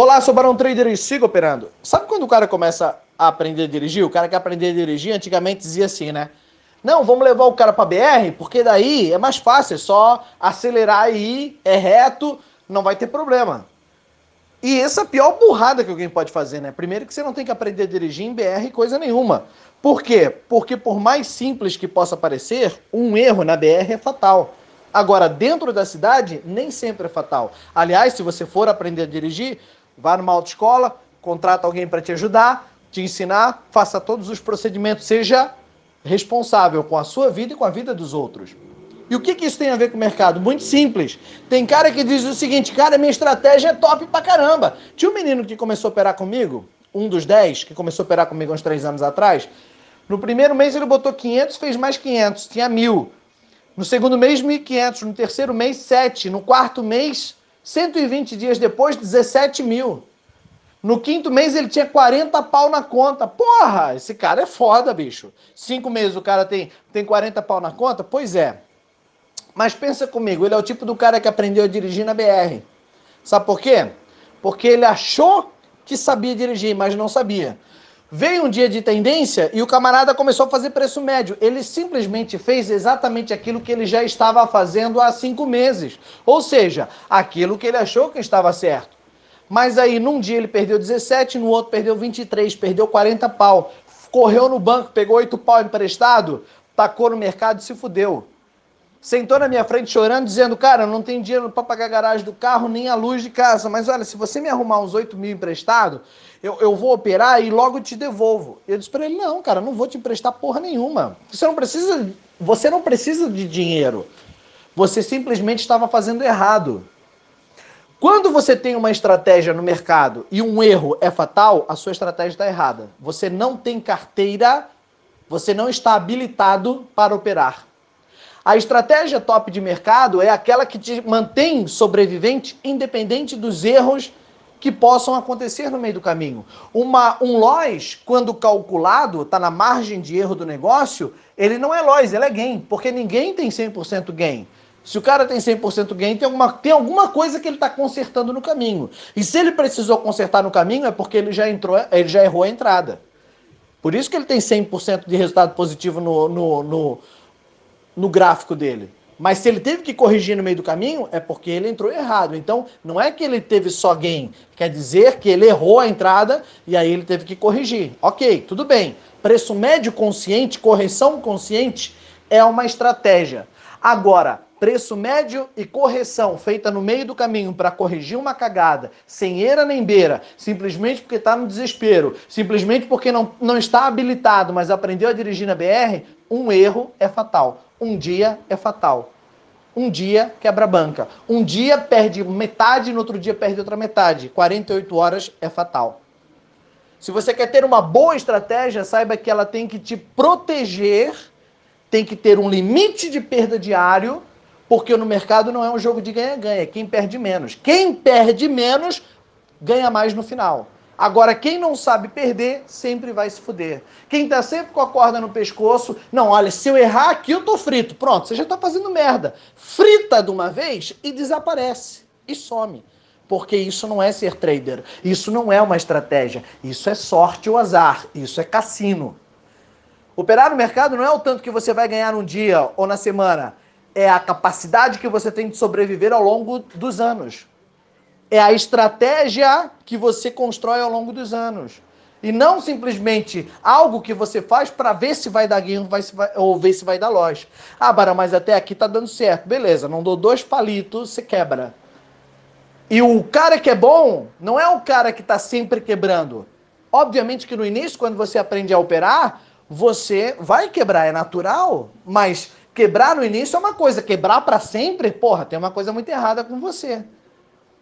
Olá, sou Barão Trader e sigo operando. Sabe quando o cara começa a aprender a dirigir? O cara que aprender a dirigir antigamente dizia assim, né? Não, vamos levar o cara para BR, porque daí é mais fácil, é só acelerar e ir, é reto, não vai ter problema. E essa é a pior burrada que alguém pode fazer, né? Primeiro que você não tem que aprender a dirigir em BR coisa nenhuma. Por quê? Porque por mais simples que possa parecer, um erro na BR é fatal. Agora, dentro da cidade, nem sempre é fatal. Aliás, se você for aprender a dirigir, vá numa autoescola, contrata alguém para te ajudar, te ensinar, faça todos os procedimentos, seja responsável com a sua vida e com a vida dos outros. E o que, que isso tem a ver com o mercado? Muito simples. Tem cara que diz o seguinte, cara, minha estratégia é top pra caramba. Tinha um menino que começou a operar comigo, um dos 10, que começou a operar comigo uns 3 anos atrás. No primeiro mês ele botou 500, fez mais 500, tinha mil. No segundo mês, 1.500. No terceiro mês, 7. No quarto mês, 120 dias depois, 17 mil. No quinto mês, ele tinha 40 pau na conta. Porra, esse cara é foda, bicho. Cinco meses o cara tem, tem 40 pau na conta? Pois é. Mas pensa comigo, ele é o tipo do cara que aprendeu a dirigir na BR. Sabe por quê? Porque ele achou que sabia dirigir, mas não sabia. Veio um dia de tendência e o camarada começou a fazer preço médio. Ele simplesmente fez exatamente aquilo que ele já estava fazendo há cinco meses. Ou seja, aquilo que ele achou que estava certo. Mas aí, num dia ele perdeu 17, no outro perdeu 23, perdeu 40 pau. Correu no banco, pegou 8 pau emprestado, tacou no mercado e se fudeu. Sentou na minha frente chorando, dizendo: Cara, não tenho dinheiro para pagar a garagem do carro nem a luz de casa. Mas olha, se você me arrumar uns 8 mil emprestado, eu, eu vou operar e logo te devolvo. Eu disse para ele: Não, cara, não vou te emprestar porra nenhuma. Você não precisa, você não precisa de dinheiro. Você simplesmente estava fazendo errado. Quando você tem uma estratégia no mercado e um erro é fatal, a sua estratégia está errada. Você não tem carteira, você não está habilitado para operar. A estratégia top de mercado é aquela que te mantém sobrevivente independente dos erros que possam acontecer no meio do caminho. Uma, um loss, quando calculado, está na margem de erro do negócio, ele não é loss, ele é gain, porque ninguém tem 100% gain. Se o cara tem 100% gain, tem alguma, tem alguma coisa que ele está consertando no caminho. E se ele precisou consertar no caminho, é porque ele já, entrou, ele já errou a entrada. Por isso que ele tem 100% de resultado positivo no, no, no no gráfico dele. Mas se ele teve que corrigir no meio do caminho, é porque ele entrou errado. Então, não é que ele teve só gain. Quer dizer que ele errou a entrada e aí ele teve que corrigir. Ok, tudo bem. Preço médio consciente, correção consciente, é uma estratégia. Agora, preço médio e correção feita no meio do caminho para corrigir uma cagada, sem eira nem beira, simplesmente porque está no desespero, simplesmente porque não, não está habilitado, mas aprendeu a dirigir na BR, um erro é fatal. Um dia é fatal. Um dia quebra banca. Um dia perde metade, no outro dia perde outra metade. 48 horas é fatal. Se você quer ter uma boa estratégia, saiba que ela tem que te proteger, tem que ter um limite de perda diário, porque no mercado não é um jogo de ganha-ganha, quem perde menos. Quem perde menos ganha mais no final. Agora, quem não sabe perder, sempre vai se fuder. Quem tá sempre com a corda no pescoço, não, olha, se eu errar aqui, eu tô frito. Pronto, você já tá fazendo merda. Frita de uma vez e desaparece. E some. Porque isso não é ser trader. Isso não é uma estratégia. Isso é sorte ou azar. Isso é cassino. Operar no mercado não é o tanto que você vai ganhar num dia ou na semana. É a capacidade que você tem de sobreviver ao longo dos anos é a estratégia que você constrói ao longo dos anos. E não simplesmente algo que você faz para ver se vai dar guinho vai, ou ver se vai dar loja. Ah, Bara, mas até aqui tá dando certo. Beleza, não dou dois palitos, você quebra. E o cara que é bom não é o cara que está sempre quebrando. Obviamente que no início, quando você aprende a operar, você vai quebrar, é natural. Mas quebrar no início é uma coisa, quebrar para sempre, porra, tem uma coisa muito errada com você.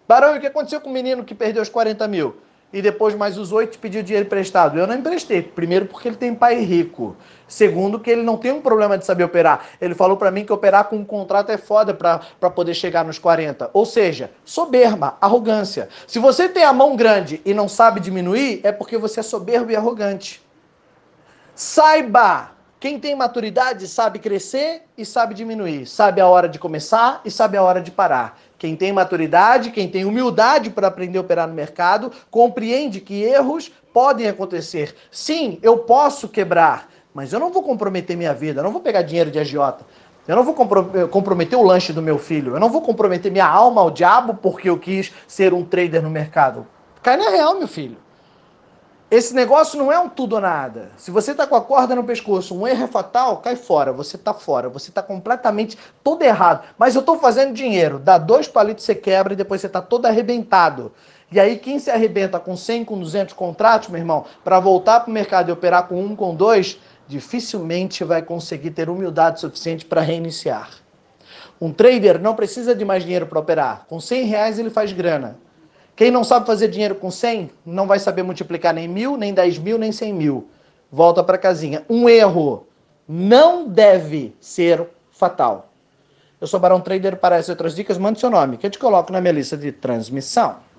Barão, o que aconteceu com o menino que perdeu os 40 mil? E depois mais os oito pediu dinheiro emprestado. Eu não emprestei. Primeiro, porque ele tem pai rico. Segundo, que ele não tem um problema de saber operar. Ele falou para mim que operar com um contrato é foda para poder chegar nos 40. Ou seja, soberba, arrogância. Se você tem a mão grande e não sabe diminuir, é porque você é soberbo e arrogante. Saiba Quem tem maturidade sabe crescer e sabe diminuir, sabe a hora de começar e sabe a hora de parar. Quem tem maturidade, quem tem humildade para aprender a operar no mercado, compreende que erros podem acontecer. Sim, eu posso quebrar, mas eu não vou comprometer minha vida, eu não vou pegar dinheiro de agiota. Eu não vou comprometer o lanche do meu filho. Eu não vou comprometer minha alma ao diabo porque eu quis ser um trader no mercado. Cai na real, meu filho. Esse negócio não é um tudo ou nada. Se você está com a corda no pescoço, um erro é fatal, cai fora. Você está fora. Você está completamente todo errado. Mas eu estou fazendo dinheiro. Dá dois palitos, você quebra e depois você está todo arrebentado. E aí, quem se arrebenta com 100, com 200 contratos, meu irmão, para voltar para o mercado e operar com um, com dois, dificilmente vai conseguir ter humildade suficiente para reiniciar. Um trader não precisa de mais dinheiro para operar. Com 100 reais ele faz grana. Quem não sabe fazer dinheiro com 100 não vai saber multiplicar nem mil, nem 10 mil, nem 100 mil. Volta para casinha. Um erro não deve ser fatal. Eu sou Barão Trader. Para essas outras dicas, mande seu nome, que eu te coloco na minha lista de transmissão.